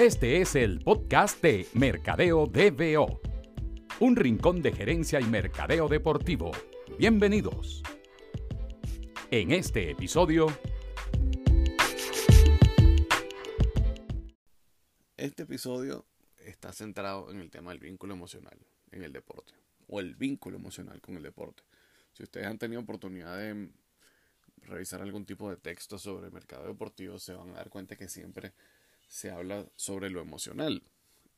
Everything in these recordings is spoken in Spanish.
Este es el podcast de Mercadeo DBO, un rincón de gerencia y mercadeo deportivo. Bienvenidos. En este episodio... Este episodio está centrado en el tema del vínculo emocional en el deporte, o el vínculo emocional con el deporte. Si ustedes han tenido oportunidad de revisar algún tipo de texto sobre mercado deportivo, se van a dar cuenta que siempre se habla sobre lo emocional.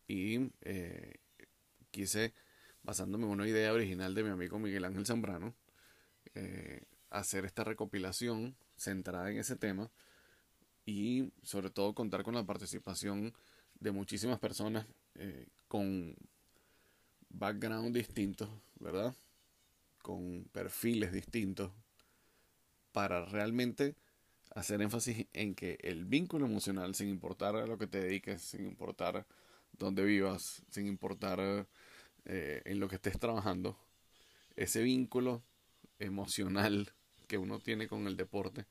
Y eh, quise, basándome en una idea original de mi amigo Miguel Ángel Zambrano, eh, hacer esta recopilación centrada en ese tema y sobre todo contar con la participación de muchísimas personas eh, con background distintos, ¿verdad? Con perfiles distintos para realmente hacer énfasis en que el vínculo emocional, sin importar a lo que te dediques, sin importar dónde vivas, sin importar eh, en lo que estés trabajando, ese vínculo emocional que uno tiene con el deporte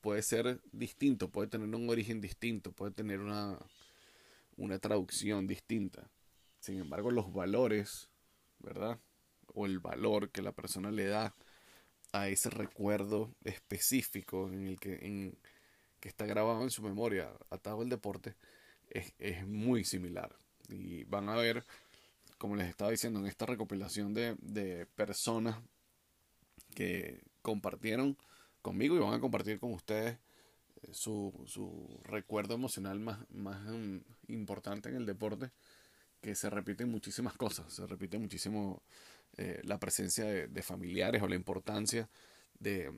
puede ser distinto, puede tener un origen distinto, puede tener una, una traducción distinta. Sin embargo, los valores, ¿verdad? O el valor que la persona le da a ese recuerdo específico en el que, en, que está grabado en su memoria atado al deporte es, es, muy similar. Y van a ver, como les estaba diciendo, en esta recopilación de, de personas que compartieron conmigo y van a compartir con ustedes eh, su, su recuerdo emocional más, más um, importante en el deporte, que se repiten muchísimas cosas, se repite muchísimo eh, la presencia de, familiares o la importancia de,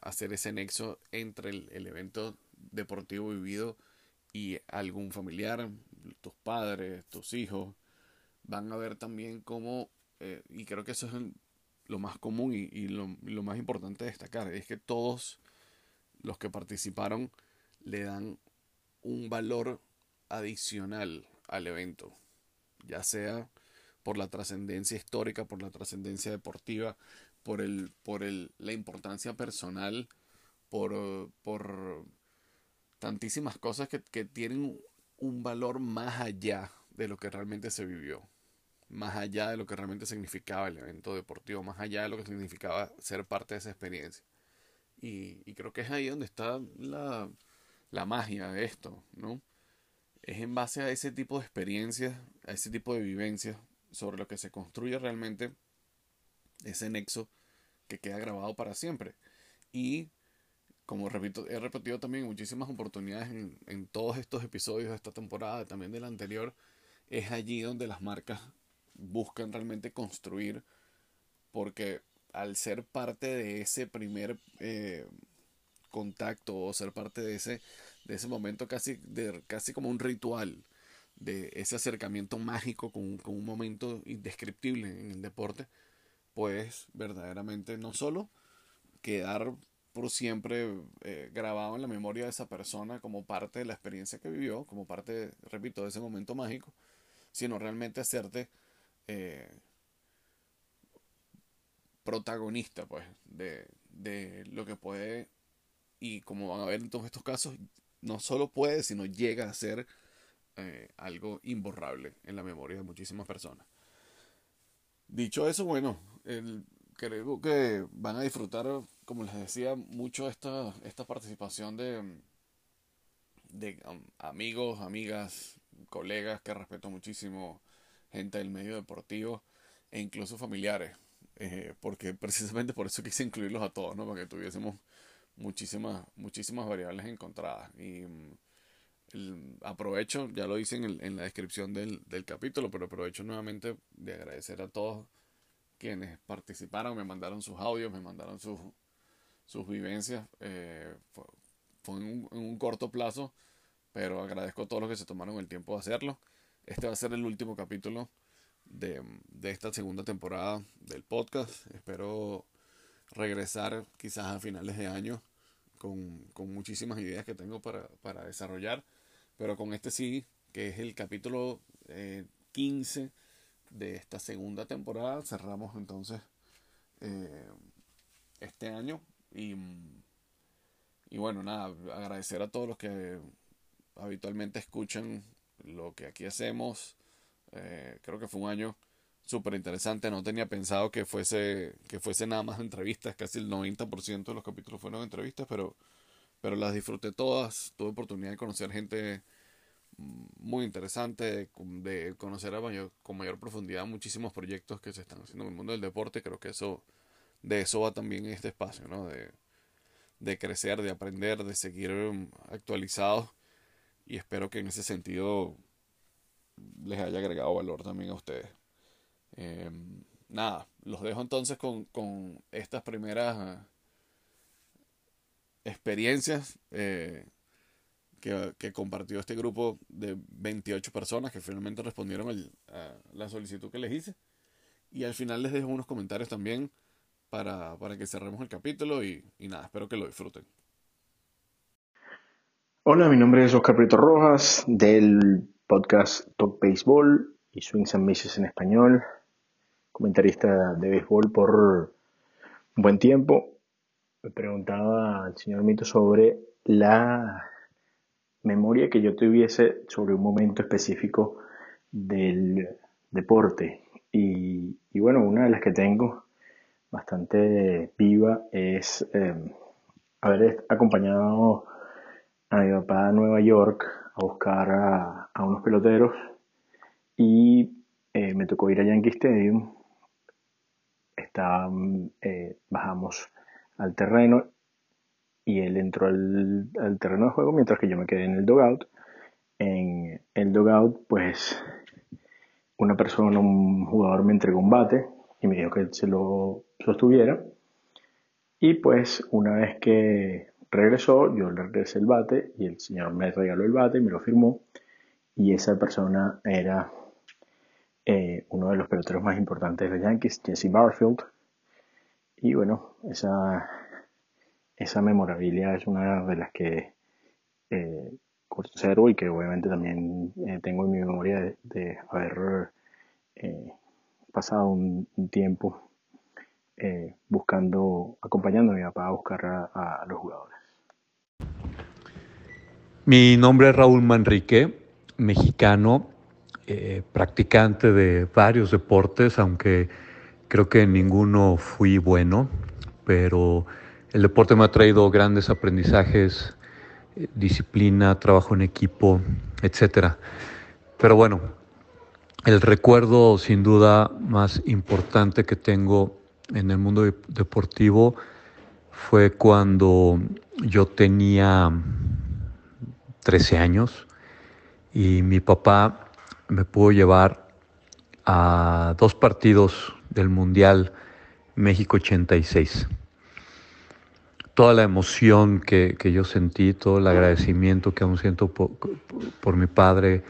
hacer ese nexo entre el, evento deportivo vivido y algún familiar, tus padres, tus hijos, van a ver también cómo, eh, y creo que eso es lo más común y, lo, más importante de destacar, es que todos los que participaron le dan un valor adicional al evento, ya sea por la trascendencia histórica, por la trascendencia deportiva, por, el, por el, la importancia personal, por, por tantísimas cosas que, que tienen un valor más allá de lo que realmente se vivió, más allá de lo que realmente significaba el evento deportivo, más allá de lo que significaba ser parte de esa experiencia. Y, y creo que es ahí donde está la, la magia de esto, ¿no? Es en base a ese tipo de experiencias, a ese tipo de vivencias, sobre lo que se construye realmente ese nexo que queda grabado para siempre. Y como repito, he repetido también muchísimas oportunidades en, en todos estos episodios de esta temporada, también de la anterior, es allí donde las marcas buscan realmente construir, porque al ser parte de ese primer eh, contacto o ser parte de ese, de ese momento casi, de, casi como un ritual, de ese acercamiento mágico con, un momento indescriptible en el deporte, pues verdaderamente no solo quedar por siempre eh, grabado en la memoria de esa persona como parte de la experiencia que vivió, como parte, repito, de ese momento mágico, sino realmente hacerte eh, protagonista, pues, de, de lo que puede, y como van a ver en todos estos casos, no solo puede, sino llega a ser eh, algo imborrable en la memoria de muchísimas personas. Dicho eso, bueno, el, creo que van a disfrutar, como les decía, mucho esta, esta participación de, de um, amigos, amigas, colegas que respeto muchísimo, gente del medio deportivo e incluso familiares, eh, porque precisamente por eso quise incluirlos a todos, ¿no? Para que tuviésemos muchísimas, muchísimas variables encontradas. Y mm, aprovecho, ya lo hice en, en la descripción del, del, capítulo, pero aprovecho nuevamente de agradecer a todos quienes participaron, me mandaron sus audios, me mandaron sus, sus vivencias. Eh, fue, en, un, corto plazo, pero agradezco a todos los que se tomaron el tiempo de hacerlo. Este va a ser el último capítulo de, de esta segunda temporada del podcast. Espero regresar quizás a finales de año con, con muchísimas ideas que tengo para, para desarrollar. Pero con este sí, que es el capítulo 15 eh, de esta segunda temporada, cerramos entonces eh, este año. Y, y bueno, nada, agradecer a todos los que habitualmente escuchan lo que aquí hacemos. Eh, creo que fue un año súper interesante. No tenía pensado que fuese, que fuese nada más entrevistas. Casi el 90% de los capítulos fueron entrevistas, pero, pero las disfruté todas. Tuve oportunidad de conocer gente muy interesante, de, conocer a con mayor profundidad muchísimos proyectos que se están haciendo en el mundo del deporte. Creo que eso de eso va también este espacio, ¿no? De, de crecer, de aprender, de seguir um, actualizados. Y espero que en ese sentido les haya agregado valor también a ustedes. Em, nada, los dejo entonces con, con estas primeras uh, experiencias eh, que, que, compartió este grupo de 28 personas que finalmente respondieron a la solicitud que les hice. Y al final les dejo unos comentarios también para, para que cerremos el capítulo y, y, nada, espero que lo disfruten. Hola, mi nombre es Oscar Prieto Rojas del podcast Talk Baseball y Swings and Misses en español, comentarista de béisbol por un buen tiempo. Me preguntaba al señor Mito sobre la memoria que yo tuviese sobre un momento específico del deporte. Y, bueno, una de las que tengo bastante viva es em, haber acompañado a mi papá a Nueva York a buscar a, unos peloteros y eh, me tocó ir a Yankee Stadium. Eh, bajamos al terreno y él entró al, al, terreno de juego mientras que yo me quedé en el dugout. En el dugout, pues una persona, un jugador me entregó un bate y me dijo que se lo sostuviera. Y pues una vez que regresó, yo le regresé el bate y el señor me regaló el bate y me lo firmó. Y esa persona era eh, uno de los peloteros más importantes de los Yankees, Jesse Barfield. Y bueno, esa, esa memorabilia es una de las que eh, conservo y que obviamente también eh, tengo en mi memoria de, haber eh, pasado un tiempo buscando, acompañando a mi papá a buscar a, los jugadores. Mi nombre es Raúl Manrique, mexicano, practicante de varios deportes, aunque creo que en ninguno fui bueno, pero el deporte me ha traído grandes aprendizajes, eh, disciplina, trabajo en equipo, etc. Pero bueno, el recuerdo sin duda más importante que tengo en el mundo deportivo fue cuando yo tenía 13 años y mi papá me pudo llevar a dos partidos del Mundial México 86. Toda la emoción que, yo sentí, todo el agradecimiento que aún siento por, por mi padre,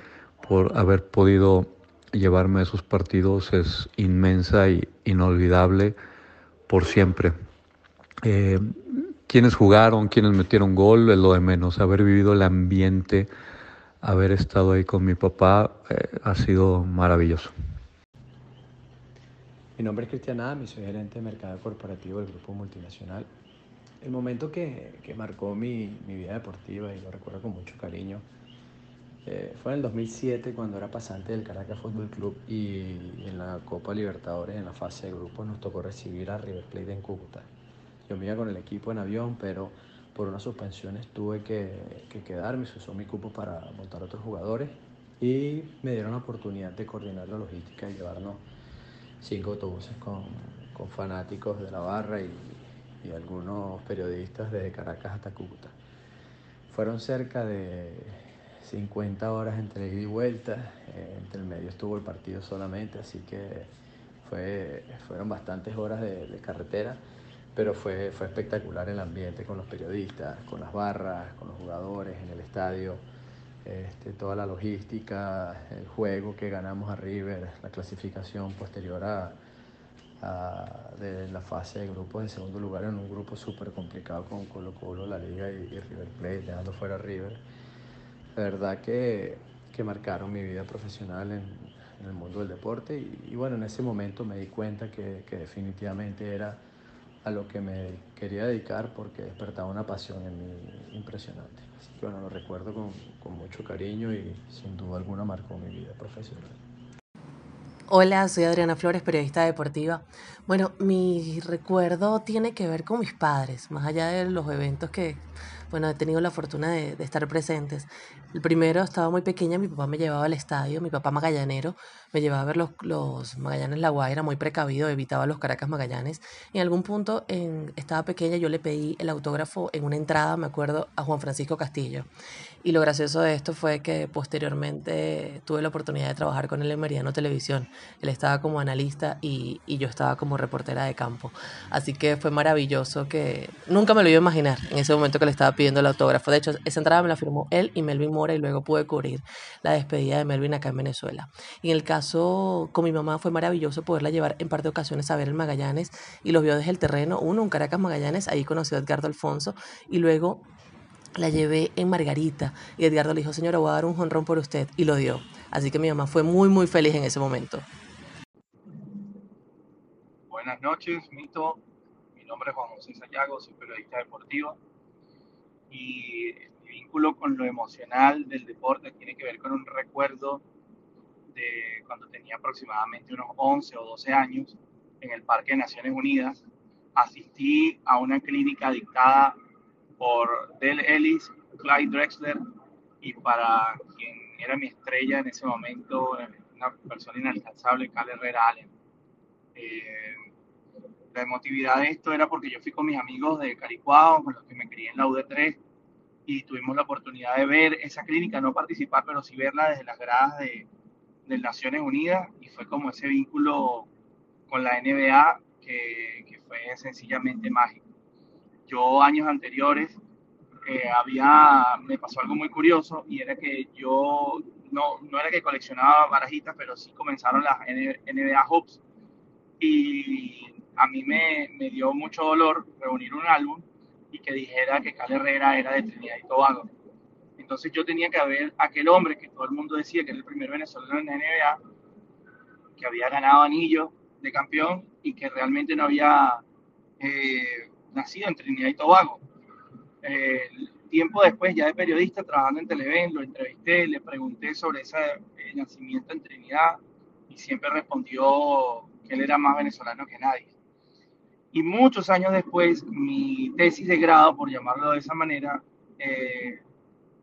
por haber podido llevarme a esos partidos es inmensa y inolvidable por siempre. Eh, quienes jugaron, quienes metieron gol, es lo de menos. Haber vivido el ambiente, haber estado ahí con mi papá, eh, ha sido maravilloso. Mi nombre es Cristian Adam y soy gerente de mercado corporativo del Grupo Multinacional. El momento que, que marcó mi, mi, vida deportiva, y lo recuerdo con mucho cariño, eh, fue en el 2007 cuando era pasante del Caracas Fútbol Club y en la Copa Libertadores, en la fase de grupos, nos tocó recibir a River Plate en Cúcuta. Yo me iba con el equipo en avión, pero por unas suspensiones tuve que, que quedarme, se usó mi cupo para montar otros jugadores y me dieron la oportunidad de coordinar la logística y llevarnos cinco autobuses con, con fanáticos de la barra y, y algunos periodistas desde Caracas hasta Cúcuta. Fueron cerca de 50 horas entre ida y vuelta, eh, entre el medio estuvo el partido solamente, así que fue, fueron bastantes horas de, carretera, pero fue, fue espectacular el ambiente con los periodistas, con las barras, con los jugadores en el estadio, este, toda la logística, el juego que ganamos a River, la clasificación posterior a, de la fase de grupos en segundo lugar en un grupo súper complicado con Colo Colo, la Liga y, y River Plate, dejando fuera a River. La verdad que, que marcaron mi vida profesional en, el mundo del deporte y, bueno, en ese momento me di cuenta que, que, definitivamente era a lo que me quería dedicar porque despertaba una pasión en mí impresionante. Así que bueno, lo recuerdo con, con mucho cariño y sin duda alguna marcó mi vida profesional. Hola, soy Adriana Flores, periodista deportiva. Bueno, mi recuerdo tiene que ver con mis padres, más allá de los eventos que, bueno, he tenido la fortuna de, de estar presentes. El primero estaba muy pequeña, mi papá me llevaba al estadio, mi papá magallanero, me llevaba a ver los, los Magallanes La Guaira, muy precavido, evitaba los Caracas Magallanes. Y en algún punto en, estaba pequeña, yo le pedí el autógrafo en una entrada, me acuerdo, a Juan Francisco Castillo. Y lo gracioso de esto fue que posteriormente tuve la oportunidad de trabajar con él en Meridiano Televisión. Él estaba como analista y, y yo estaba como reportera de campo. Así que fue maravilloso que nunca me lo iba a imaginar en ese momento que le estaba pidiendo el autógrafo. De hecho, esa entrada me la firmó él y Melvin Mora y luego pude cubrir la despedida de Melvin acá en Venezuela. Y en el caso con mi mamá fue maravilloso poderla llevar en par de ocasiones a ver el Magallanes y los vio desde el terreno. Uno, un Caracas Magallanes, ahí conoció a Edgardo Alfonso y luego la llevé en Margarita y Edgardo le dijo, señora, voy a dar un jonrón por usted y lo dio. Así que mi mamá fue muy, muy feliz en ese momento. Buenas noches, Mito. Mi nombre es Juan José Sayago, soy periodista deportivo y mi vínculo con lo emocional del deporte tiene que ver con un recuerdo de cuando tenía aproximadamente unos 11 o 12 años en el Parque de Naciones Unidas. Asistí a una clínica dictada por Del Ellis, Clyde Drexler y para quien era mi estrella en ese momento, una persona inalcanzable, Cal Herrera Allen. Eh, la emotividad de esto era porque yo fui con mis amigos de Caricuao, con los que me crié en la UD3, y tuvimos la oportunidad de ver esa clínica, no participar, pero sí verla desde las gradas de, de Naciones Unidas, y fue como ese vínculo con la NBA que, que fue sencillamente mágico. Yo años anteriores eh, había, me pasó algo muy curioso y era que yo no, no era que coleccionaba barajitas, pero sí comenzaron las NBA Hoops y a mí me, dio mucho dolor reunir un álbum y que dijera que Cal Herrera era de Trinidad y Tobago. Entonces yo tenía que ver a aquel hombre que todo el mundo decía que era el primer venezolano en la NBA, que había ganado anillo de campeón y que realmente no había eh, nacido en Trinidad y Tobago. Tiempo después, ya de periodista, trabajando en Televen, lo entrevisté, le pregunté sobre ese eh, nacimiento en Trinidad y siempre respondió que él era más venezolano que nadie. Y muchos años después, mi tesis de grado, por llamarlo de esa manera, eh,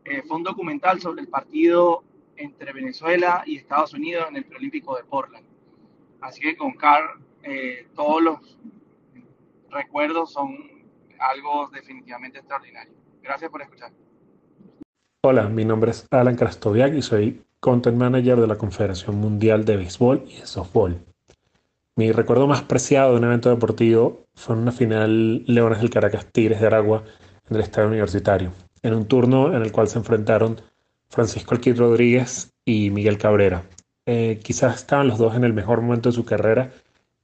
eh, fue un documental sobre el partido entre Venezuela y Estados Unidos en el preolímpico de Portland. Así que con Carl, eh, todos los recuerdos son algo definitivamente extraordinario. Gracias por escuchar. Hola, mi nombre es Alan Krastoviak y soy Content Manager de la Confederación Mundial de Béisbol y de Softball. Mi recuerdo más preciado de un evento deportivo fue una final Leones del Caracas Tigres de Aragua en el Estadio Universitario, en un turno en el cual se enfrentaron Francisco Alquid Rodríguez y Miguel Cabrera. Eh, quizás estaban los dos en el mejor momento de su carrera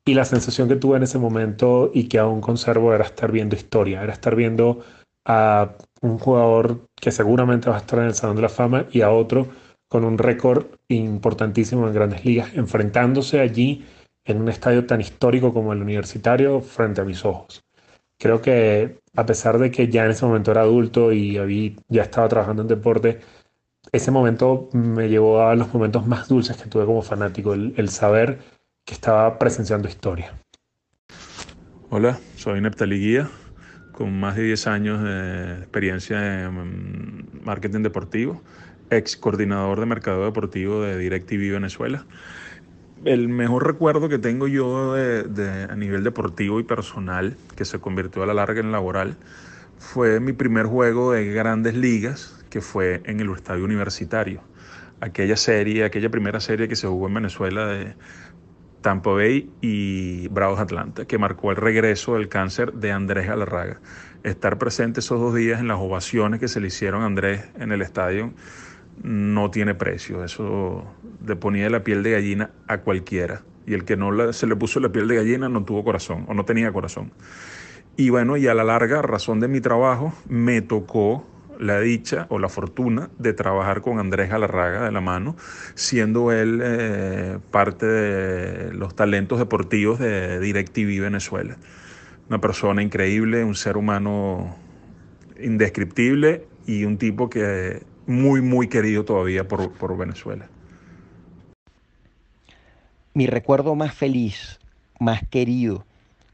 y la sensación que tuve en ese momento y que aún conservo era estar viendo historia, era estar viendo a un jugador que seguramente va a estar en el Salón de la Fama y a otro con un récord importantísimo en grandes ligas, enfrentándose allí en un estadio tan histórico como el universitario frente a mis ojos. Creo que a pesar de que ya en ese momento era adulto y había, ya estaba trabajando en deporte, ese momento me llevó a los momentos más dulces que tuve como fanático, el, el saber que estaba presenciando historia. Hola, soy Neptali Guía, con más de 10 años de experiencia en marketing deportivo, ex coordinador de mercado deportivo de DirecTV Venezuela. El mejor recuerdo que tengo yo de, de, a nivel deportivo y personal, que se convirtió a la larga en laboral, fue mi primer juego de grandes ligas, que fue en el estadio universitario. Aquella serie, aquella primera serie que se jugó en Venezuela de Tampa Bay y Bravos Atlanta, que marcó el regreso del cáncer de Andrés Galarraga. Estar presente esos dos días en las ovaciones que se le hicieron a Andrés en el estadio no tiene precio. Eso le ponía la piel de gallina a cualquiera. Y el que no se le puso la piel de gallina no tuvo corazón o no tenía corazón. Y bueno, y a la larga, razón de mi trabajo, me tocó la dicha o la fortuna de trabajar con Andrés Galarraga de la mano, siendo él eh, parte de los talentos deportivos de DirecTV Venezuela. una persona increíble, un ser humano indescriptible y un tipo que muy, muy querido todavía por, por Venezuela. Mi recuerdo más feliz, más querido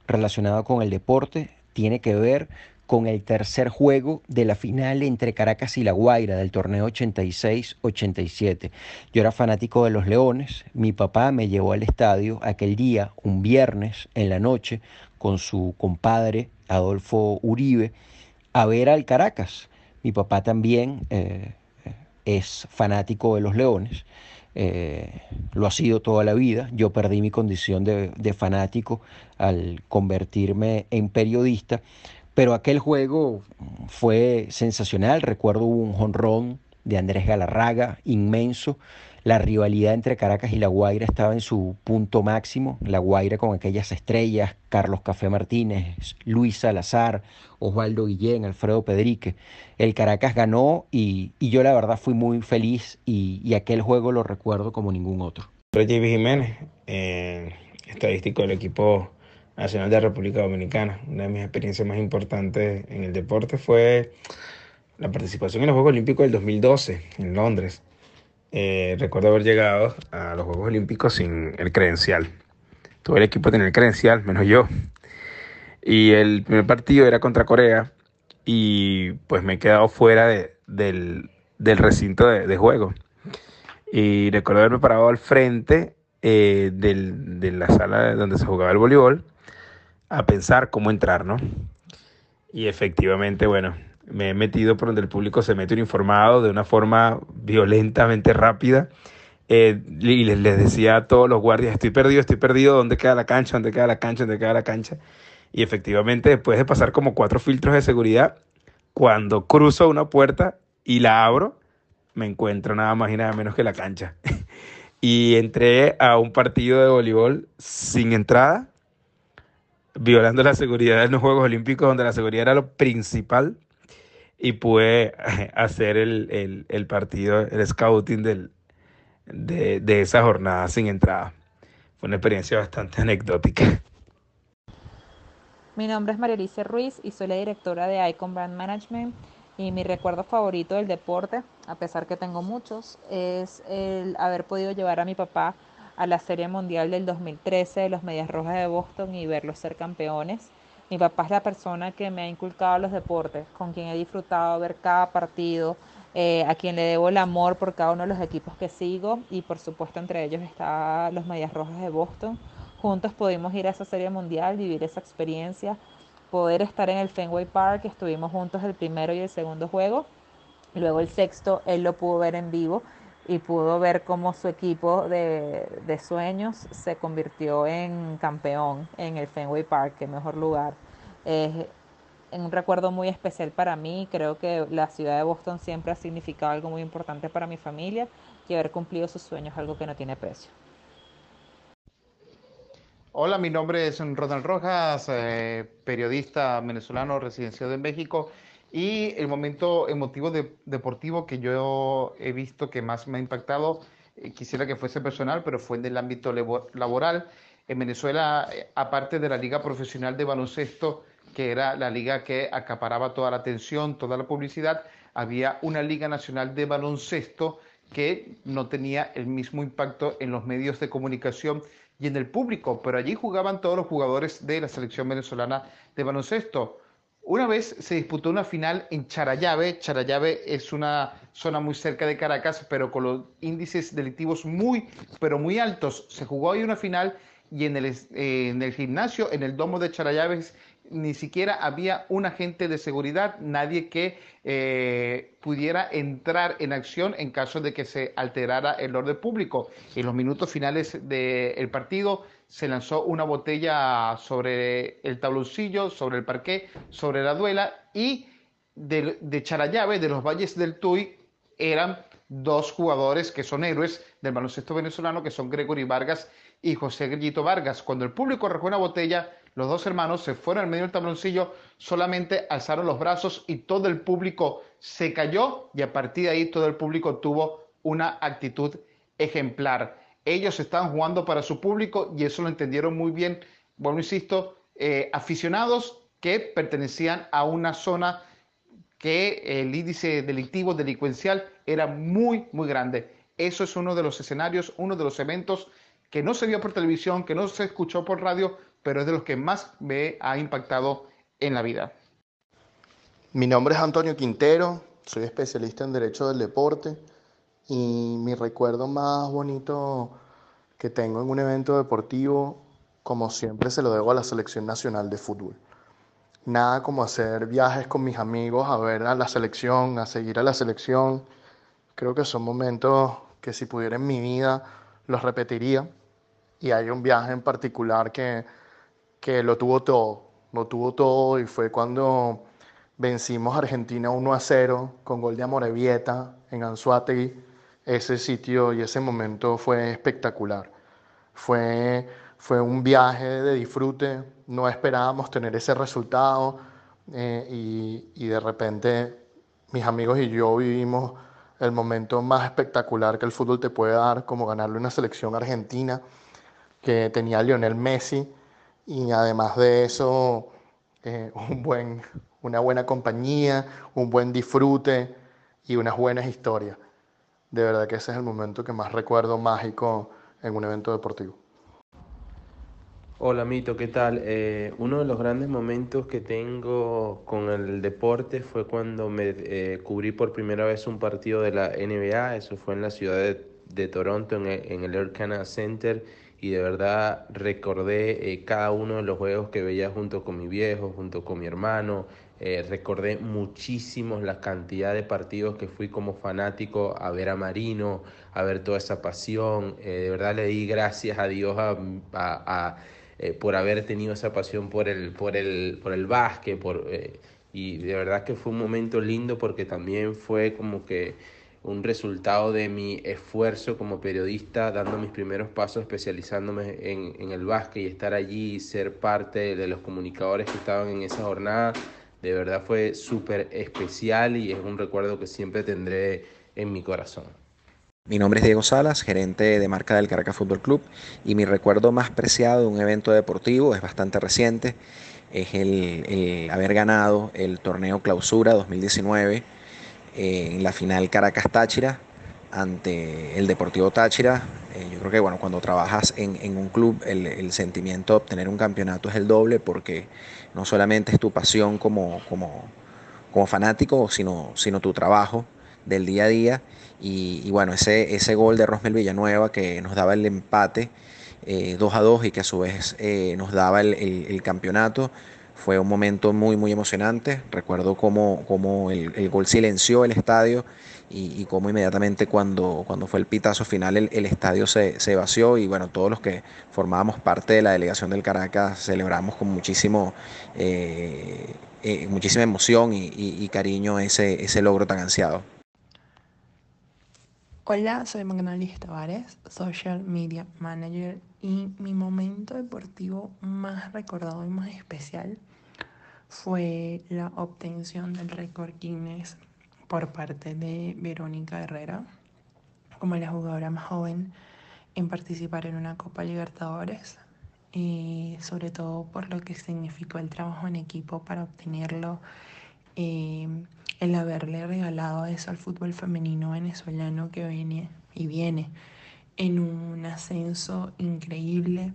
relacionado con el deporte tiene que ver con el tercer juego de la final entre Caracas y La Guaira del torneo 86-87. Yo era fanático de los Leones, mi papá me llevó al estadio aquel día, un viernes en la noche, con su compadre Adolfo Uribe, a ver al Caracas. Mi papá también eh, es fanático de los Leones. Eh, lo ha sido toda la vida. Yo perdí mi condición de, de, fanático al convertirme en periodista, pero aquel juego fue sensacional. Recuerdo un jonrón de Andrés Galarraga inmenso. La rivalidad entre Caracas y La Guaira estaba en su punto máximo. La Guaira con aquellas estrellas, Carlos Café Martínez, Luis Salazar, Osvaldo Guillén, Alfredo Pedrique. El Caracas ganó y, yo la verdad fui muy feliz y, aquel juego lo recuerdo como ningún otro. JB Jiménez, eh, estadístico del equipo nacional de República Dominicana. Una de mis experiencias más importantes en el deporte fue la participación en los Juegos Olímpicos del 2012 en Londres. Eh, recuerdo haber llegado a los Juegos Olímpicos sin el credencial. Todo el equipo tenía el credencial, menos yo. Y el primer partido era contra Corea y pues me he quedado fuera de, del, recinto de, de, juego. Y recuerdo haberme parado al frente eh, del, de la sala donde se jugaba el voleibol a pensar cómo entrar, ¿no? Y efectivamente, bueno, me he metido por donde el público se mete uniformado de una forma violentamente rápida. Eh, y les, les, decía a todos los guardias, estoy perdido, estoy perdido, ¿dónde queda la cancha? ¿Dónde queda la cancha? ¿Dónde queda la cancha? Y efectivamente, después de pasar como cuatro filtros de seguridad, cuando cruzo una puerta y la abro, me encuentro nada más y nada menos que la cancha. y entré a un partido de voleibol sin entrada, violando la seguridad en los Juegos Olímpicos, donde la seguridad era lo principal, y pude hacer el, el, el partido, el scouting del, de, de, esa jornada sin entrada. Fue una experiencia bastante anecdótica. Mi nombre es María Alicia Ruiz y soy la directora de Icon Brand Management. Y mi recuerdo favorito del deporte, a pesar que tengo muchos, es el haber podido llevar a mi papá a la Serie Mundial del 2013 de los Medias Rojas de Boston y verlos ser campeones. Mi papá es la persona que me ha inculcado los deportes, con quien he disfrutado ver cada partido, eh, a quien le debo el amor por cada uno de los equipos que sigo y por supuesto entre ellos está los Medias Rojas de Boston. Juntos pudimos ir a esa serie mundial, vivir esa experiencia, poder estar en el Fenway Park, estuvimos juntos el primero y el segundo juego, luego el sexto él lo pudo ver en vivo y pudo ver cómo su equipo de, de sueños se convirtió en campeón en el Fenway Park, que mejor lugar. Eh, un recuerdo muy especial para mí. Creo que la ciudad de Boston siempre ha significado algo muy importante para mi familia y haber cumplido sus sueños es algo que no tiene precio. Hola, mi nombre es Ronald Rojas, eh, periodista venezolano residenciado en México. Y el momento emotivo de, deportivo que yo he visto que más me ha impactado, eh, quisiera que fuese personal, pero fue en el ámbito laboral. En Venezuela, eh, aparte de la Liga Profesional de Baloncesto, que era la liga que acaparaba toda la atención, toda la publicidad, había una Liga Nacional de Baloncesto que no tenía el mismo impacto en los medios de comunicación y en el público, pero allí jugaban todos los jugadores de la selección venezolana de baloncesto. Una vez se disputó una final en Charayave. Charayave es una zona muy cerca de Caracas, pero con los índices delictivos muy, pero muy altos. Se jugó ahí una final y en el, eh, en el gimnasio, en el domo de Charayaves, ni siquiera había un agente de seguridad, nadie que eh, pudiera entrar en acción en caso de que se alterara el orden público. En los minutos finales del partido se lanzó una botella sobre el tabloncillo, sobre el parqué, sobre la duela y de, de Charayave, de los Valles del Tuy, eran dos jugadores que son héroes del baloncesto venezolano, que son Gregory Vargas y José Grillito Vargas. Cuando el público arrojó una botella, los dos hermanos se fueron al medio del tabloncillo, solamente alzaron los brazos y todo el público se cayó y a partir de ahí todo el público tuvo una actitud ejemplar. Ellos estaban jugando para su público y eso lo entendieron muy bien. Bueno, insisto, eh, aficionados que pertenecían a una zona que el índice delictivo, delincuencial, era muy, muy grande. Eso es uno de los escenarios, uno de los eventos que no se vio por televisión, que no se escuchó por radio, pero es de los que más me ha impactado en la vida. Mi nombre es Antonio Quintero, soy especialista en Derecho del Deporte y mi recuerdo más bonito que tengo en un evento deportivo, como siempre se lo debo a la Selección Nacional de Fútbol. Nada como hacer viajes con mis amigos a ver a la selección, a seguir a la selección. Creo que son momentos que si pudiera en mi vida los repetiría. Y hay un viaje en particular que, que lo tuvo todo, lo tuvo todo y fue cuando Vencimos a Argentina 1 a 0 con gol de Amorebieta en Anzuategui. Ese sitio y ese momento fue espectacular. Fue, fue un viaje de disfrute. No esperábamos tener ese resultado eh, y, y de repente mis amigos y yo vivimos el momento más espectacular que el fútbol te puede dar, como ganarle una selección argentina que tenía Lionel Messi y además de eso eh, un buen, una buena compañía, un buen disfrute y unas buenas historias. De verdad que ese es el momento que más recuerdo mágico en un evento deportivo. Hola Mito, ¿qué tal? Eh, uno de los grandes momentos que tengo con el deporte fue cuando me eh, cubrí por primera vez un partido de la NBA, eso fue en la ciudad de, Toronto, en el, en el Air Canada Center, y de verdad recordé eh, cada uno de los juegos que veía junto con mi viejo, junto con mi hermano, recordé muchísimo la cantidad de partidos que fui como fanático a ver a Marino, a ver toda esa pasión. De verdad le di gracias a Dios a, eh, por haber tenido esa pasión por el, por el, por el básquet. Por, y de verdad que fue un momento lindo porque también fue como que un resultado de mi esfuerzo como periodista, dando mis primeros pasos, especializándome en, en el básquet y estar allí y ser parte de los comunicadores que estaban en esa jornada de verdad fue súper especial y es un recuerdo que siempre tendré en mi corazón. Mi nombre es Diego Salas, gerente de marca del Caracas Fútbol Club y mi recuerdo más preciado de un evento deportivo es bastante reciente, es el, haber ganado el torneo Clausura 2019 en la final Caracas Táchira ante el Deportivo Táchira. Eh, yo creo que bueno, cuando trabajas en, un club el, sentimiento de obtener un campeonato es el doble porque no solamente es tu pasión como, como, como fanático, sino, sino tu trabajo del día a día. Y, bueno, ese, ese gol de Rosmel Villanueva que nos daba el empate 2 eh, a 2 y que a su vez eh, nos daba el, campeonato, fue un momento muy, muy emocionante. Recuerdo cómo, el, el, gol silenció el estadio y, cómo inmediatamente cuando, cuando fue el pitazo final el, el estadio se, se, vació y bueno, todos los que formábamos parte de la delegación del Caracas celebramos con muchísimo, eh, eh, muchísima emoción y, y, y, cariño ese, ese logro tan ansiado. Hola, soy Magnalis Tavares, Social Media Manager y mi momento deportivo más recordado y más especial fue la obtención del récord Guinness por parte de Verónica Herrera como la jugadora más joven en participar en una Copa Libertadores y sobre todo por lo que significó el trabajo en equipo para obtenerlo, eh, el haberle regalado eso al fútbol femenino venezolano que viene y viene en un ascenso increíble.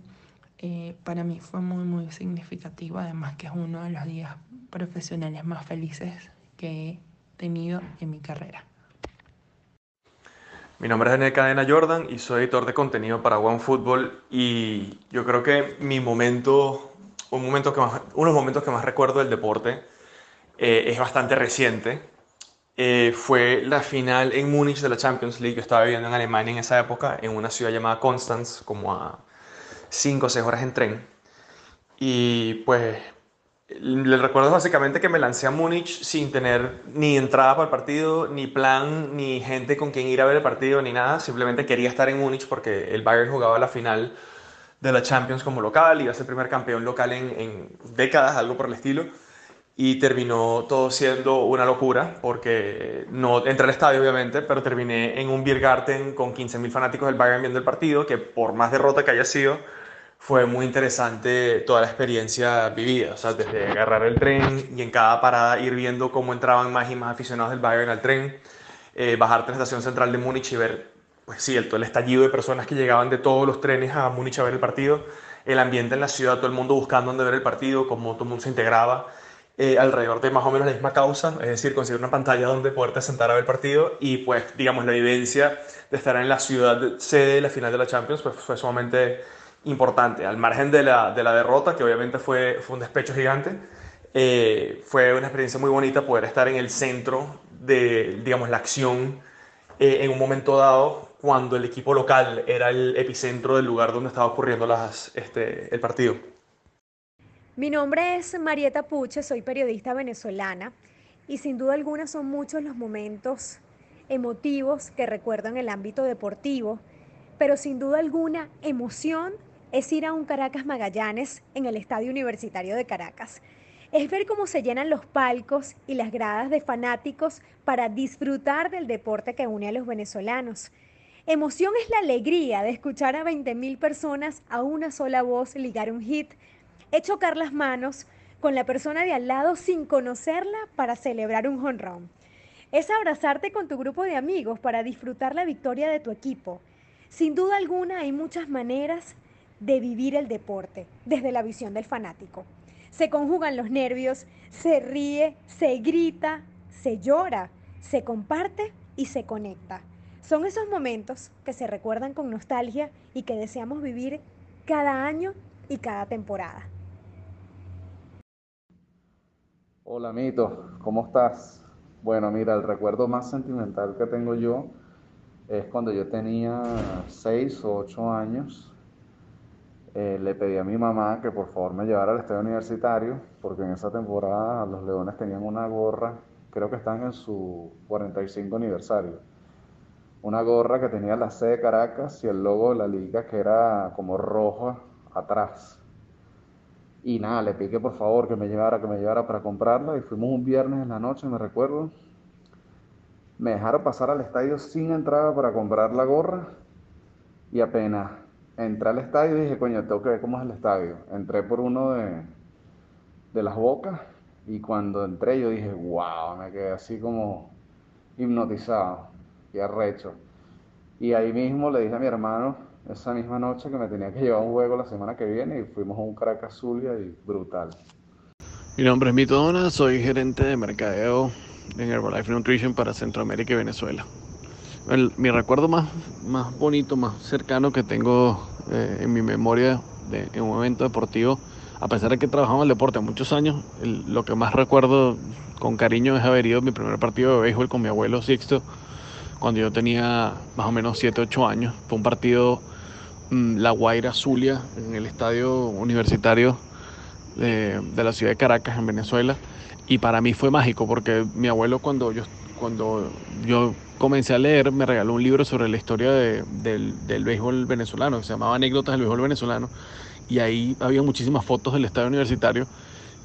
Eh, para mí fue muy muy significativo, además que es uno de los días profesionales más felices que tenido en mi carrera. Mi nombre es Daniel Cadena Jordan y soy editor de contenido para OneFootball y yo creo que mi momento, un momento que más, uno de los momentos que más recuerdo del deporte eh, es bastante reciente. Eh, fue la final en Múnich de la Champions League. Yo estaba viviendo en Alemania en esa época, en una ciudad llamada Constance, como a 5 o 6 horas en tren. Y pues el recuerdo básicamente que me lancé a Múnich sin tener ni entrada para el partido, ni plan, ni gente con quien ir a ver el partido, ni nada. Simplemente quería estar en Múnich porque el Bayern jugaba la final de la Champions como local, iba a ser primer campeón local en, en décadas, algo por el estilo. Y terminó todo siendo una locura porque no entré al estadio, obviamente, pero terminé en un Biergarten con 15.000 fanáticos del Bayern viendo el partido, que por más derrota que haya sido, fue muy interesante toda la experiencia vivida, o sea, desde agarrar el tren y en cada parada ir viendo cómo entraban más y más aficionados del Bayern al tren, eh, bajarte en la estación central de Múnich y ver, pues sí, el, todo el estallido de personas que llegaban de todos los trenes a Múnich a ver el partido, el ambiente en la ciudad, todo el mundo buscando dónde ver el partido, cómo todo el mundo se integraba eh, alrededor de más o menos la misma causa, es decir, conseguir una pantalla donde poderte sentar a ver el partido y pues, digamos, la vivencia de estar en la ciudad sede de la final de la Champions pues, fue sumamente importante, al margen de la, de la derrota, que obviamente fue, fue un despecho gigante, eh, fue una experiencia muy bonita poder estar en el centro de, digamos, la acción eh, en un momento dado, cuando el equipo local era el epicentro del lugar donde estaba ocurriendo este, el partido. Mi nombre es Marieta Puche, soy periodista venezolana y sin duda alguna son muchos los momentos emotivos que recuerdo en el ámbito deportivo, pero sin duda alguna emoción es ir a un Caracas Magallanes en el Estadio Universitario de Caracas. Es ver cómo se llenan los palcos y las gradas de fanáticos para disfrutar del deporte que une a los venezolanos. Emoción es la alegría de escuchar a 20.000 personas a una sola voz ligar un hit, es chocar las manos con la persona de al lado sin conocerla para celebrar un honrón. Es abrazarte con tu grupo de amigos para disfrutar la victoria de tu equipo. Sin duda alguna hay muchas maneras de vivir el deporte desde la visión del fanático. Se conjugan los nervios, se ríe, se grita, se llora, se comparte y se conecta. Son esos momentos que se recuerdan con nostalgia y que deseamos vivir cada año y cada temporada. Hola Mito, ¿cómo estás? Bueno, mira, el recuerdo más sentimental que tengo yo es cuando yo tenía 6 o 8 años eh, le pedí a mi mamá que por favor me llevara al estadio universitario, porque en esa temporada los Leones tenían una gorra, creo que están en su 45 aniversario. Una gorra que tenía la C de Caracas y el logo de la liga que era como rojo atrás. Y nada, le que por favor que me llevara, que me llevara para comprarla y fuimos un viernes en la noche, me recuerdo. Me dejaron pasar al estadio sin entrada para comprar la gorra y apenas entré al estadio dije, coño, tengo que ver cómo es el estadio. Entré por uno de, de las bocas y cuando entré yo dije, wow, me quedé así como hipnotizado y arrecho. Y ahí mismo le dije a mi hermano esa misma noche que me tenía que llevar un juego la semana que viene y fuimos a un Caracas Zulia y brutal. Mi nombre es Mito Dona, soy gerente de mercadeo en Herbalife Nutrition para Centroamérica y Venezuela mi recuerdo más, más bonito, más cercano que tengo eh, en mi memoria de, en un momento deportivo, a pesar de que trabajamos en el deporte muchos años, lo que más recuerdo con cariño es haber ido a mi primer partido de béisbol con mi abuelo Sixto, cuando yo tenía más o menos 7, 8 años. Fue un partido La Guaira Zulia en el estadio universitario de, de la ciudad de Caracas, en Venezuela. Y para mí fue mágico porque mi abuelo cuando yo, cuando yo comencé a leer, me regaló un libro sobre la historia del, del, béisbol venezolano, que se llamaba Anécdotas del béisbol venezolano, y ahí había muchísimas fotos del estadio universitario,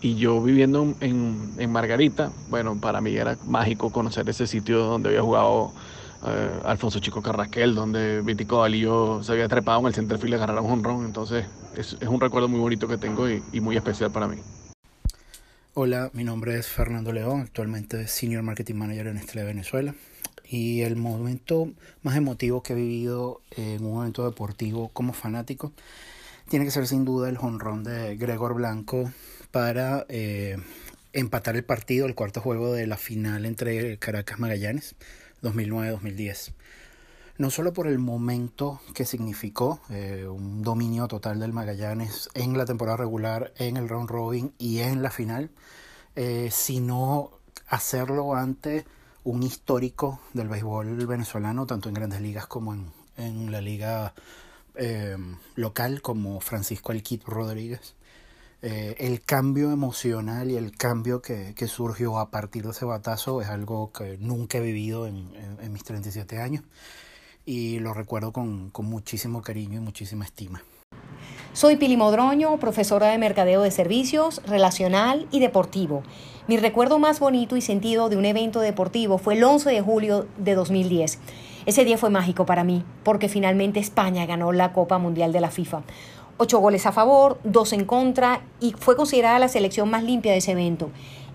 y yo viviendo en, en Margarita, bueno, para mí era mágico conocer ese sitio donde había jugado eh, Alfonso Chico Carraquel, donde Vitico Dalío se había trepado en el centerfield y agarraron un honrón, entonces es, es, un recuerdo muy bonito que tengo y, y muy especial para mí. Hola, mi nombre es Fernando León, actualmente Senior Marketing Manager en Nestlé Venezuela. Y el momento más emotivo que he vivido en un momento deportivo como fanático tiene que ser sin duda el jonrón de Gregor Blanco para eh, empatar el partido, el cuarto juego de la final entre Caracas Magallanes 2009-2010. No solo por el momento que significó eh, un dominio total del Magallanes en la temporada regular, en el round robin y en la final, eh, sino hacerlo ante un histórico del béisbol venezolano, tanto en grandes ligas como en, en la liga eh, local, como Francisco Alquit Rodríguez. Eh, el cambio emocional y el cambio que, que, surgió a partir de ese batazo es algo que nunca he vivido en, en, en mis 37 años y lo recuerdo con, con muchísimo cariño y muchísima estima. Soy Pili Modroño, profesora de Mercadeo de Servicios, Relacional y Deportivo. Mi recuerdo más bonito y sentido de un evento deportivo fue el 11 de julio de 2010. Ese día fue mágico para mí, porque finalmente España ganó la Copa Mundial de la FIFA. Ocho goles a favor, dos en contra y fue considerada la selección más limpia de ese evento.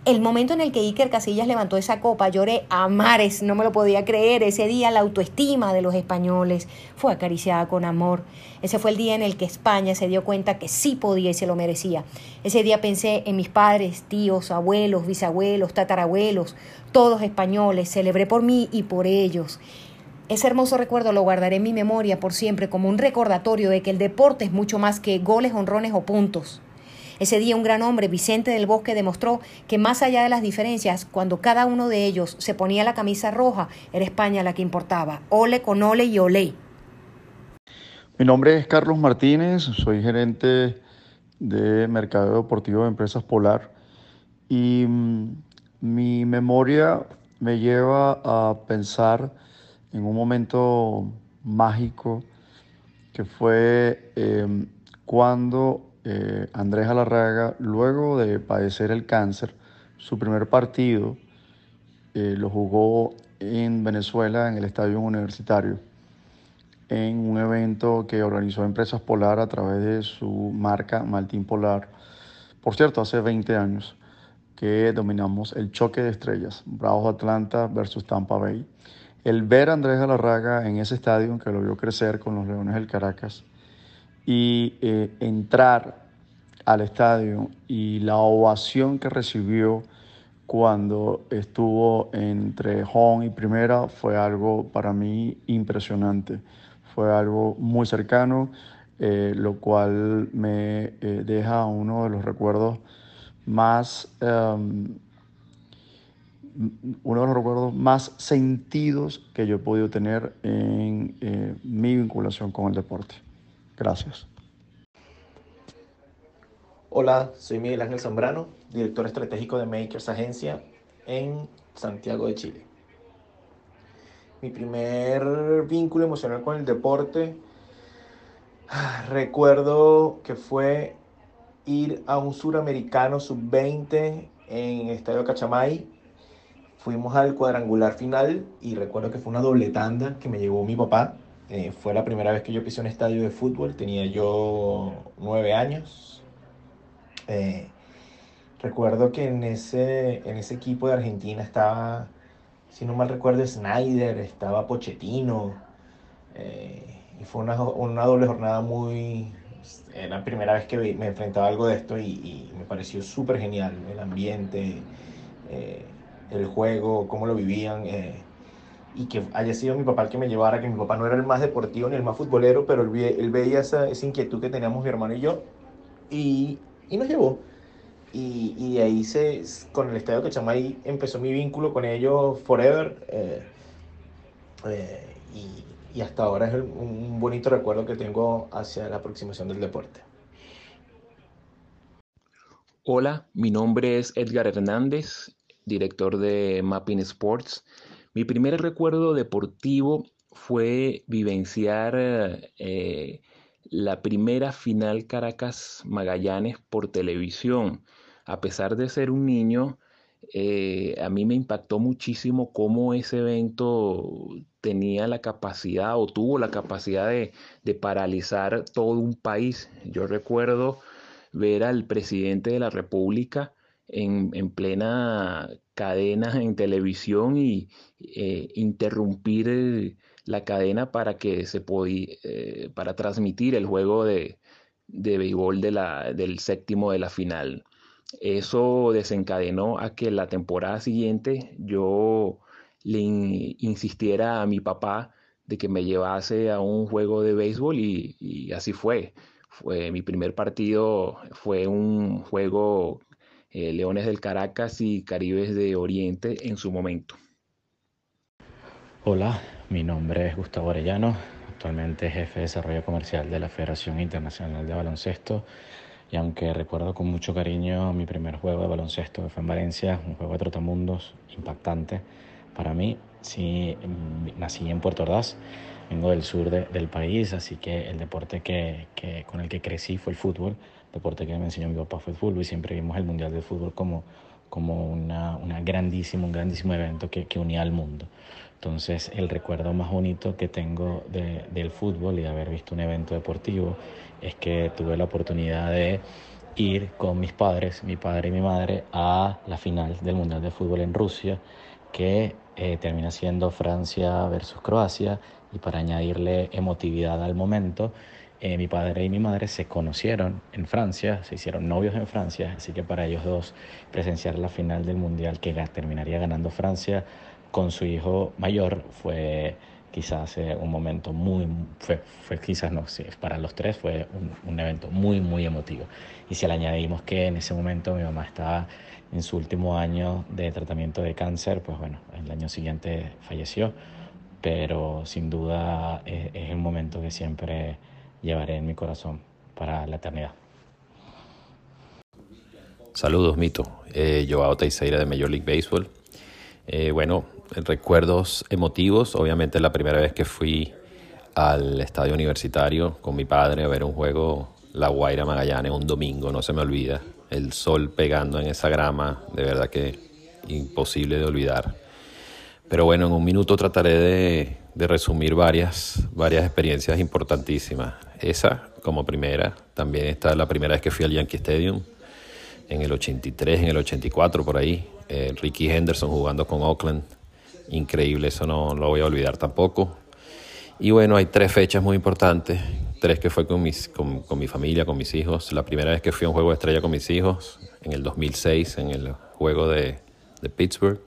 El momento en el que Iker Casillas levantó esa copa, lloré a mares, no me lo podía creer. Ese día la autoestima de los españoles fue acariciada con amor. Ese fue el día en el que España se dio cuenta que sí podía y se lo merecía. Ese día pensé en mis padres, tíos, abuelos, bisabuelos, tatarabuelos, todos españoles. Celebré por mí y por ellos. Ese hermoso recuerdo lo guardaré en mi memoria por siempre como un recordatorio de que el deporte es mucho más que goles, honrones o puntos. Ese día un gran hombre, Vicente del Bosque, demostró que más allá de las diferencias, cuando cada uno de ellos se ponía la camisa roja, era España la que importaba. Ole con ole y ole. Mi nombre es Carlos Martínez, soy gerente de Mercado Deportivo de Empresas Polar y mm, mi memoria me lleva a pensar en un momento mágico que fue em, cuando eh, Andrés Alarraga, luego de padecer el cáncer, su primer partido eh, lo jugó en Venezuela, en el Estadio Universitario, en un evento que organizó Empresas Polar a través de su marca Maltín Polar. Por cierto, hace 20 años que dominamos el choque de estrellas, Bravos Atlanta versus Tampa Bay el ver a Andrés Galarraga en ese estadio, que lo vio crecer con los Leones del Caracas, y eh, entrar al estadio y la ovación que recibió cuando estuvo entre home y primera fue algo para mí impresionante. Fue algo muy cercano, eh, lo cual me eh, deja uno de los recuerdos más em, uno de los recuerdos más sentidos que yo he podido tener en eh, mi vinculación con el deporte. Gracias. Hola, soy Miguel Ángel Zambrano, director estratégico de Makers Agencia en Santiago de Chile. Mi primer vínculo emocional con el deporte, recuerdo que fue ir a un suramericano sub-20 en Estadio Cachamay Fuimos al cuadrangular final y recuerdo que fue una doble tanda que me llevó mi papá. Eh, fue la primera vez que yo pisé un estadio de fútbol, tenía yo nueve años. Eh, recuerdo que en ese, en ese equipo de Argentina estaba, si no mal recuerdo, Snyder, estaba Pochettino. Eh, y fue una, una, doble jornada muy... Era la primera vez que me enfrentaba a algo de esto y, me pareció súper genial el ambiente el juego, cómo lo vivían. Eh, y que haya sido mi papá el que me llevara, que mi papá no era el más deportivo ni el más futbolero, pero él, veía esa, esa, inquietud que teníamos mi hermano y yo y, y nos llevó. Y, y, de ahí se, con el Estadio Cachamay empezó mi vínculo con ellos forever. Eh, eh, y, y, hasta ahora es un bonito recuerdo que tengo hacia la aproximación del deporte. Hola, mi nombre es Edgar Hernández director de Mapping Sports. Mi primer recuerdo deportivo fue vivenciar eh, la primera final Caracas Magallanes por televisión. A pesar de ser un niño, eh, a mí me impactó muchísimo cómo ese evento tenía la capacidad o tuvo la capacidad de, de paralizar todo un país. Yo recuerdo ver al presidente de la República en, plena cadena en televisión y eh, interrumpir eh, la cadena para que se podía, eh, para transmitir el juego de, de béisbol del séptimo de la final. Eso desencadenó a que la temporada siguiente yo le insistiera a mi papá de que me llevase a un juego de béisbol y, y así fue. Fue mi primer partido, fue un juego eh, Leones del Caracas y Caribes de Oriente en su momento. Hola, mi nombre es Gustavo Arellano, actualmente jefe de desarrollo comercial de la Federación Internacional de Baloncesto. Y aunque recuerdo con mucho cariño mi primer juego de baloncesto fue en Valencia, un juego de trotamundos impactante para mí, sí, mm, nací en Puerto Ordaz, vengo del sur del país, así que el deporte que, que, con el que crecí fue el fútbol deporte que me enseñó mi papá fue el fútbol y siempre vimos el Mundial de Fútbol como, como una, una grandísimo, un grandísimo evento que, que unía al mundo. Entonces, el recuerdo más bonito que tengo de, del fútbol y de haber visto un evento deportivo es que tuve la oportunidad de ir con mis padres, mi padre y mi madre, a la final del Mundial de Fútbol en Rusia, que eh, termina siendo Francia versus Croacia, y para añadirle emotividad al momento, eh, mi padre y mi madre se conocieron en Francia, se hicieron novios en Francia, así que para ellos dos presenciar la final del Mundial que terminaría ganando Francia con su hijo mayor fue quizás eh, un momento muy, fue, fue, quizás no, sí, para los tres fue un, un, evento muy, muy emotivo. Y si le añadimos que en ese momento mi mamá estaba en su último año de tratamiento de cáncer, pues bueno, el año siguiente falleció, pero sin duda es, eh, es el momento que siempre llevaré en mi corazón para la eternidad. Saludos, Mito. Eh, Joao Teixeira de Major League Baseball. Eh, bueno, recuerdos emotivos. Obviamente la primera vez que fui al estadio universitario con mi padre a ver un juego, La Guaira Magallanes, un domingo, no se me olvida. El sol pegando en esa grama, de verdad que imposible de olvidar. Pero bueno, en un minuto trataré de, de resumir varias, varias experiencias importantísimas. Esa como primera, también está la primera vez que fui al Yankee Stadium, en el 83, en el 84 por ahí. Eh, Ricky Henderson jugando con Oakland, increíble, eso no, lo voy a olvidar tampoco. Y bueno, hay tres fechas muy importantes, tres que fue con, mis, con, mi familia, con mis hijos. La primera vez que fui a un juego de estrella con mis hijos, en el 2006, en el juego de, de Pittsburgh,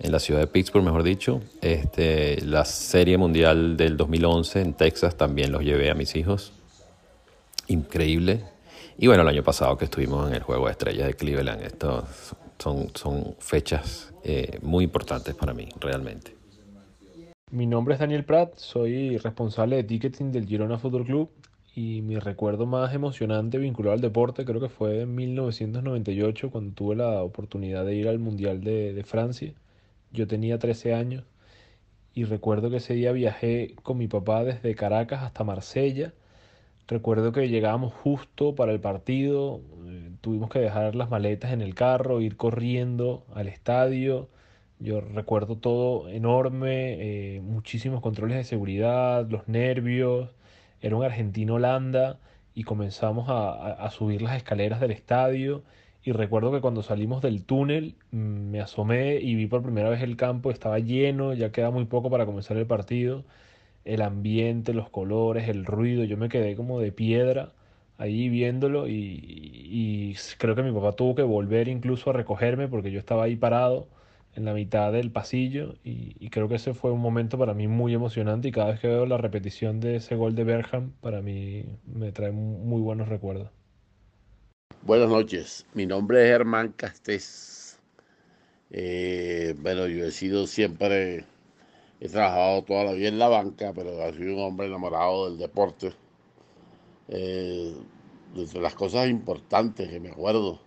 en la ciudad de Pittsburgh, mejor dicho. Este, la Serie Mundial del 2011 en Texas también los llevé a mis hijos. Increíble. Y bueno, el año pasado que estuvimos en el Juego de Estrellas de Cleveland, estos son, son fechas eh, muy importantes para mí, realmente. Mi nombre es Daniel Prat, soy responsable de ticketing del Girona Football Club y mi recuerdo más emocionante vinculado al deporte creo que fue en 1998 cuando tuve la oportunidad de ir al Mundial de, de Francia. Yo tenía 13 años y recuerdo que ese día viajé con mi papá desde Caracas hasta Marsella. Recuerdo que llegábamos justo para el partido, eh, tuvimos que dejar las maletas en el carro, ir corriendo al estadio. Yo recuerdo todo enorme, eh, muchísimos controles de seguridad, los nervios. Era un argentino-Holanda y comenzamos a, subir las escaleras del estadio. Y recuerdo que cuando salimos del túnel me asomé y vi por primera vez el campo, estaba lleno, ya queda muy poco para comenzar el partido. El ambiente, los colores, el ruido, yo me quedé como de piedra ahí viéndolo y, y, creo que mi papá tuvo que volver incluso a recogerme porque yo estaba ahí parado en la mitad del pasillo y, y, creo que ese fue un momento para mí muy emocionante y cada vez que veo la repetición de ese gol de Berham para mí me trae muy buenos recuerdos. Buenas noches, mi nombre es Germán Castés. Eh, bueno, yo he sido siempre, he trabajado toda la vida en la banca, pero he sido un hombre enamorado del deporte. Eh, entre las cosas importantes que me acuerdo,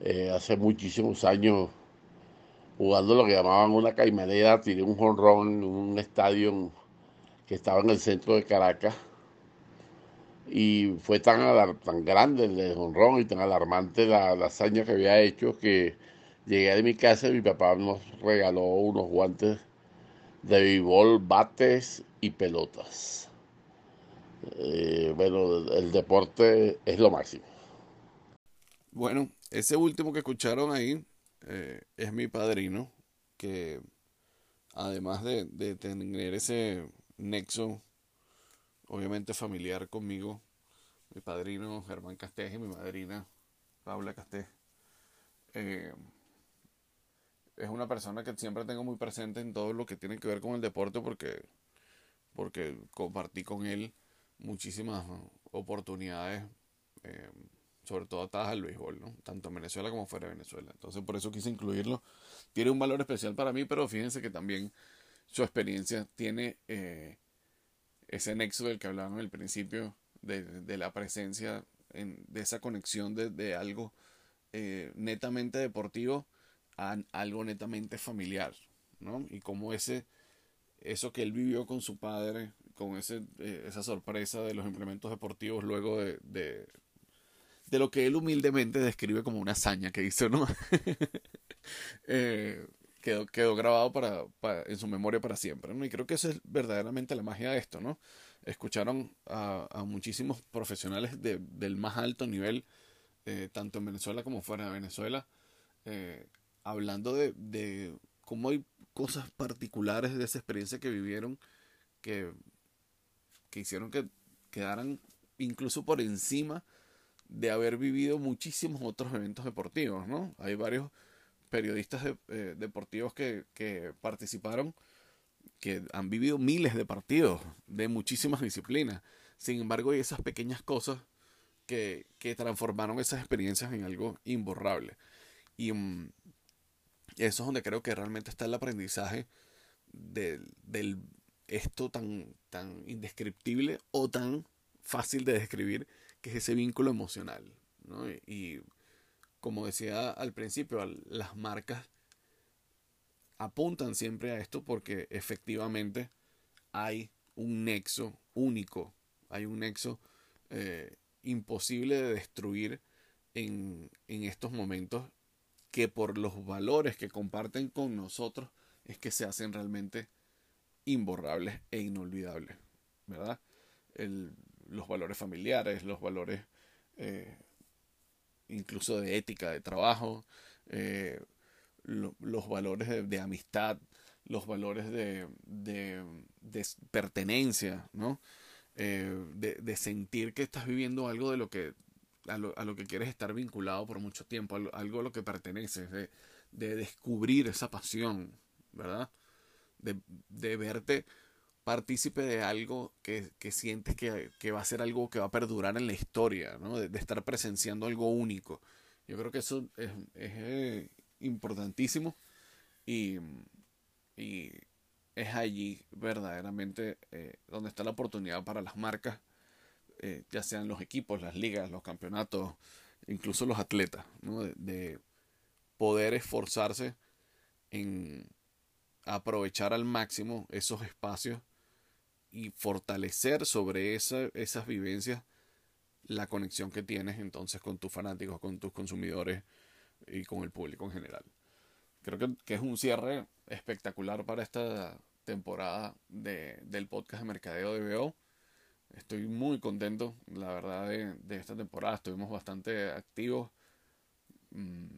eh, hace muchísimos años, jugando lo que llamaban una caimanera, tiré un jonrón en un estadio que estaba en el centro de Caracas y fue tan, tan grande el honrón y tan alarmante la, la, hazaña que había hecho que llegué de mi casa y mi papá nos regaló unos guantes de béisbol, bates y pelotas. Eh, bueno, el deporte es lo máximo. Bueno, ese último que escucharon ahí eh, es mi padrino, que además de, de tener ese nexo obviamente familiar conmigo, mi padrino Germán Castés y mi madrina Paula Castés. Eh, es una persona que siempre tengo muy presente en todo lo que tiene que ver con el deporte porque, porque compartí con él muchísimas oportunidades, eh, sobre todo atadas al béisbol, ¿no? tanto en Venezuela como fuera de Venezuela. Entonces por eso quise incluirlo. Tiene un valor especial para mí, pero fíjense que también su experiencia tiene... Eh, ese nexo del que hablábamos al principio, de, de la presencia, en, de esa conexión de, de algo eh, netamente deportivo a algo netamente familiar, ¿no? Y como ese, eso que él vivió con su padre, con ese, eh, esa sorpresa de los implementos deportivos luego de, de, de lo que él humildemente describe como una hazaña que hizo, ¿no? Eh, quedó, quedó grabado para, en su memoria para siempre, ¿no? Y creo que esa es verdaderamente la magia de esto, ¿no? Escucharon a, muchísimos profesionales de, del más alto nivel, eh, tanto en Venezuela como fuera de Venezuela, eh, hablando de, de cómo hay cosas particulares de esa experiencia que vivieron que, que hicieron que quedaran incluso por encima de haber vivido muchísimos otros eventos deportivos, ¿no? Hay varios periodistas eh, deportivos que, participaron que han vivido miles de partidos de muchísimas disciplinas. Sin embargo, hay esas pequeñas cosas que, transformaron esas experiencias en algo imborrable. Y mm, eso es donde creo que realmente está el aprendizaje del, del esto tan, tan indescriptible o tan fácil de describir que es ese vínculo emocional. ¿no? Y, como decía al principio, las marcas apuntan siempre a esto porque efectivamente hay un nexo único, hay un nexo eh, imposible de destruir en, en estos momentos que por los valores que comparten con nosotros es que se hacen realmente imborrables e inolvidables, ¿verdad? Los valores familiares, los valores eh, incluso de ética de trabajo, eh, los valores de, amistad, los valores de, de, pertenencia, ¿no? Eh, de, sentir que estás viviendo algo de lo que a lo, a lo, que quieres estar vinculado por mucho tiempo, algo a lo que perteneces, de, descubrir esa pasión, ¿verdad? De, verte partícipe de algo que, sientes que, va a ser algo que va a perdurar en la historia, ¿no? de, estar presenciando algo único. Yo creo que eso es, eh, importantísimo y, es allí verdaderamente eh, donde está la oportunidad para las marcas, eh, ya sean los equipos, las ligas, los campeonatos, incluso los atletas, ¿no? de poder esforzarse en aprovechar al máximo esos espacios y fortalecer sobre esa, esas vivencias la conexión que tienes entonces con tus fanáticos, con tus consumidores y con el público en general. Creo que, es un cierre espectacular para esta temporada de, del podcast de Mercadeo de BO. Estoy muy contento, la verdad, de, esta temporada. Estuvimos bastante activos. Mm,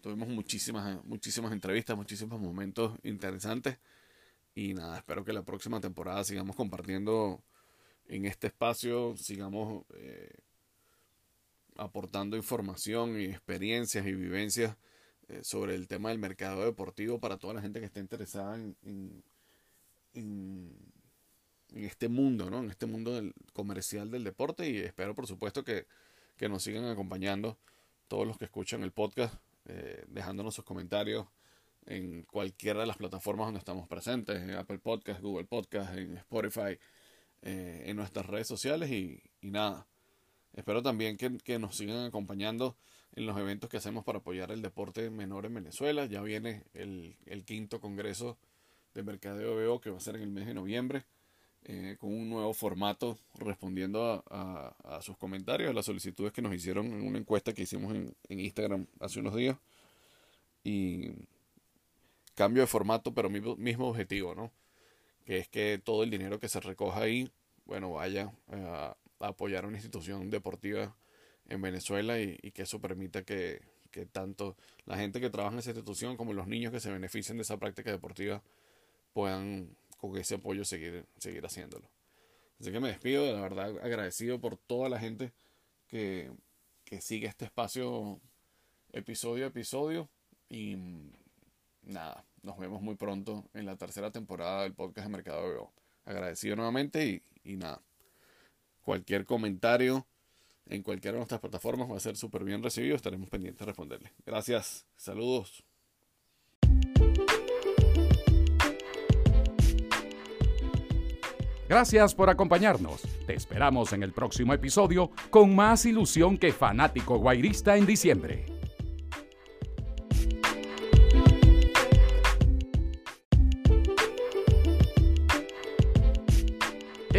tuvimos muchísimas, muchísimas entrevistas, muchísimos momentos interesantes. Y nada, espero que la próxima temporada sigamos compartiendo en este espacio, sigamos eh, aportando información y experiencias y vivencias eh, sobre el tema del mercado deportivo para toda la gente que esté interesada en, en, este mundo, ¿no? En este mundo del, comercial del deporte y espero por supuesto que, que nos sigan acompañando todos los que escuchan el podcast, eh, dejándonos sus comentarios, en cualquiera de las plataformas donde estamos presentes, en Apple Podcast, Google Podcast, en Spotify, eh, en nuestras redes sociales y, nada. Espero también que, nos sigan acompañando en los eventos que hacemos para apoyar el deporte menor en Venezuela. Ya viene el, quinto congreso de Mercadeo BO que va a ser en el mes de noviembre. Eh, con un nuevo formato respondiendo a, sus comentarios, a las solicitudes que nos hicieron en una encuesta que hicimos en, en Instagram hace unos días. Y cambio de formato, pero mismo, objetivo, ¿no? Que es que todo el dinero que se recoja ahí, bueno, vaya a, apoyar a una institución deportiva en Venezuela y, que eso permita que, tanto la gente que trabaja en esa institución como los niños que se beneficien de esa práctica deportiva puedan con ese apoyo seguir, seguir haciéndolo. Así que me despido, la verdad agradecido por toda la gente que, que sigue este espacio episodio a episodio y nada, nos vemos muy pronto en la tercera temporada del podcast de Mercado Veo. Agradecido nuevamente y, nada. Cualquier comentario en cualquiera de nuestras plataformas va a ser súper bien recibido. Estaremos pendientes de responderle. Gracias. Saludos. Gracias por acompañarnos. Te esperamos en el próximo episodio con más ilusión que fanático guairista en diciembre.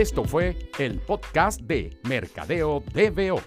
Esto fue el podcast de Mercadeo DBO.